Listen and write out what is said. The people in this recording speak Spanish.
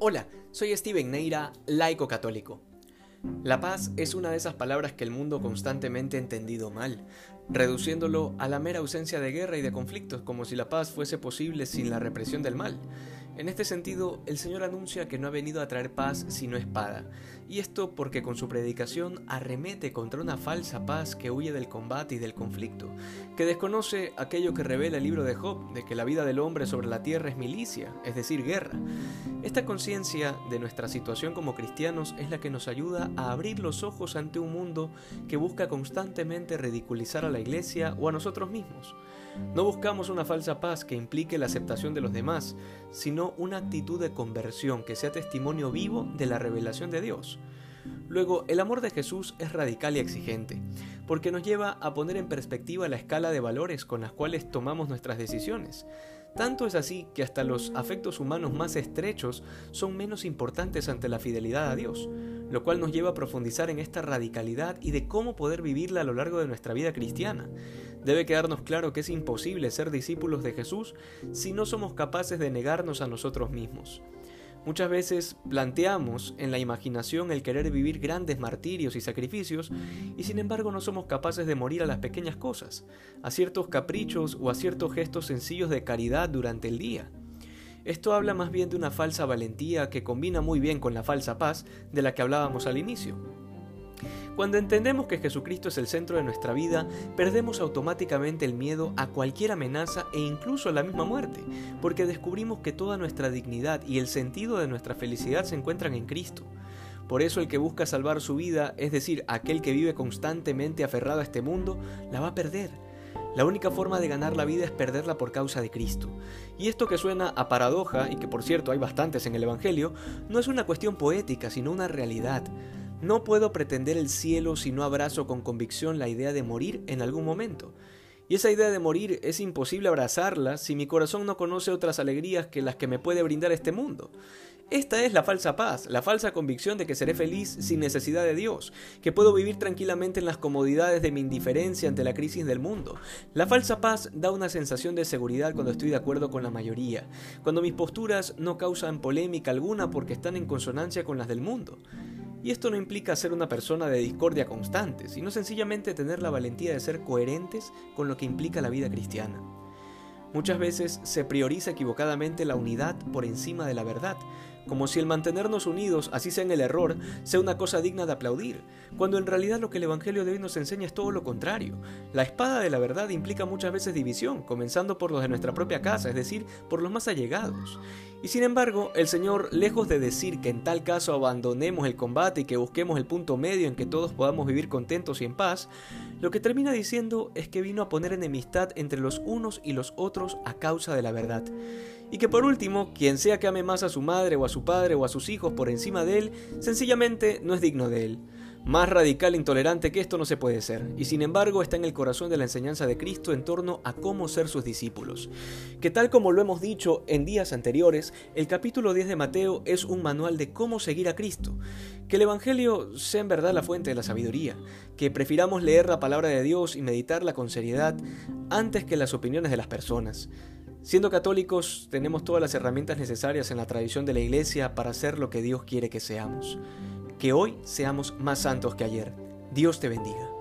Hola, soy Steven Neira, laico católico. La paz es una de esas palabras que el mundo constantemente ha entendido mal, reduciéndolo a la mera ausencia de guerra y de conflictos, como si la paz fuese posible sin la represión del mal. En este sentido, el Señor anuncia que no ha venido a traer paz sino espada, y esto porque con su predicación arremete contra una falsa paz que huye del combate y del conflicto, que desconoce aquello que revela el libro de Job, de que la vida del hombre sobre la tierra es milicia, es decir, guerra. Esta conciencia de nuestra situación como cristianos es la que nos ayuda a abrir los ojos ante un mundo que busca constantemente ridiculizar a la iglesia o a nosotros mismos. No buscamos una falsa paz que implique la aceptación de los demás, sino una actitud de conversión que sea testimonio vivo de la revelación de Dios. Luego, el amor de Jesús es radical y exigente, porque nos lleva a poner en perspectiva la escala de valores con las cuales tomamos nuestras decisiones. Tanto es así que hasta los afectos humanos más estrechos son menos importantes ante la fidelidad a Dios, lo cual nos lleva a profundizar en esta radicalidad y de cómo poder vivirla a lo largo de nuestra vida cristiana. Debe quedarnos claro que es imposible ser discípulos de Jesús si no somos capaces de negarnos a nosotros mismos. Muchas veces planteamos en la imaginación el querer vivir grandes martirios y sacrificios y sin embargo no somos capaces de morir a las pequeñas cosas, a ciertos caprichos o a ciertos gestos sencillos de caridad durante el día. Esto habla más bien de una falsa valentía que combina muy bien con la falsa paz de la que hablábamos al inicio. Cuando entendemos que Jesucristo es el centro de nuestra vida, perdemos automáticamente el miedo a cualquier amenaza e incluso a la misma muerte, porque descubrimos que toda nuestra dignidad y el sentido de nuestra felicidad se encuentran en Cristo. Por eso el que busca salvar su vida, es decir, aquel que vive constantemente aferrado a este mundo, la va a perder. La única forma de ganar la vida es perderla por causa de Cristo. Y esto que suena a paradoja, y que por cierto hay bastantes en el Evangelio, no es una cuestión poética, sino una realidad. No puedo pretender el cielo si no abrazo con convicción la idea de morir en algún momento. Y esa idea de morir es imposible abrazarla si mi corazón no conoce otras alegrías que las que me puede brindar este mundo. Esta es la falsa paz, la falsa convicción de que seré feliz sin necesidad de Dios, que puedo vivir tranquilamente en las comodidades de mi indiferencia ante la crisis del mundo. La falsa paz da una sensación de seguridad cuando estoy de acuerdo con la mayoría, cuando mis posturas no causan polémica alguna porque están en consonancia con las del mundo. Y esto no implica ser una persona de discordia constante, sino sencillamente tener la valentía de ser coherentes con lo que implica la vida cristiana. Muchas veces se prioriza equivocadamente la unidad por encima de la verdad, como si el mantenernos unidos, así sea en el error, sea una cosa digna de aplaudir, cuando en realidad lo que el Evangelio de hoy nos enseña es todo lo contrario. La espada de la verdad implica muchas veces división, comenzando por los de nuestra propia casa, es decir, por los más allegados. Y sin embargo, el Señor, lejos de decir que en tal caso abandonemos el combate y que busquemos el punto medio en que todos podamos vivir contentos y en paz, lo que termina diciendo es que vino a poner enemistad entre los unos y los otros a causa de la verdad. Y que por último, quien sea que ame más a su madre o a su padre o a sus hijos por encima de él, sencillamente no es digno de él. Más radical e intolerante que esto no se puede ser, y sin embargo está en el corazón de la enseñanza de Cristo en torno a cómo ser sus discípulos. Que tal como lo hemos dicho en días anteriores, el capítulo 10 de Mateo es un manual de cómo seguir a Cristo. Que el Evangelio sea en verdad la fuente de la sabiduría, que prefiramos leer la palabra de Dios y meditarla con seriedad antes que las opiniones de las personas. Siendo católicos, tenemos todas las herramientas necesarias en la tradición de la Iglesia para hacer lo que Dios quiere que seamos. Que hoy seamos más santos que ayer. Dios te bendiga.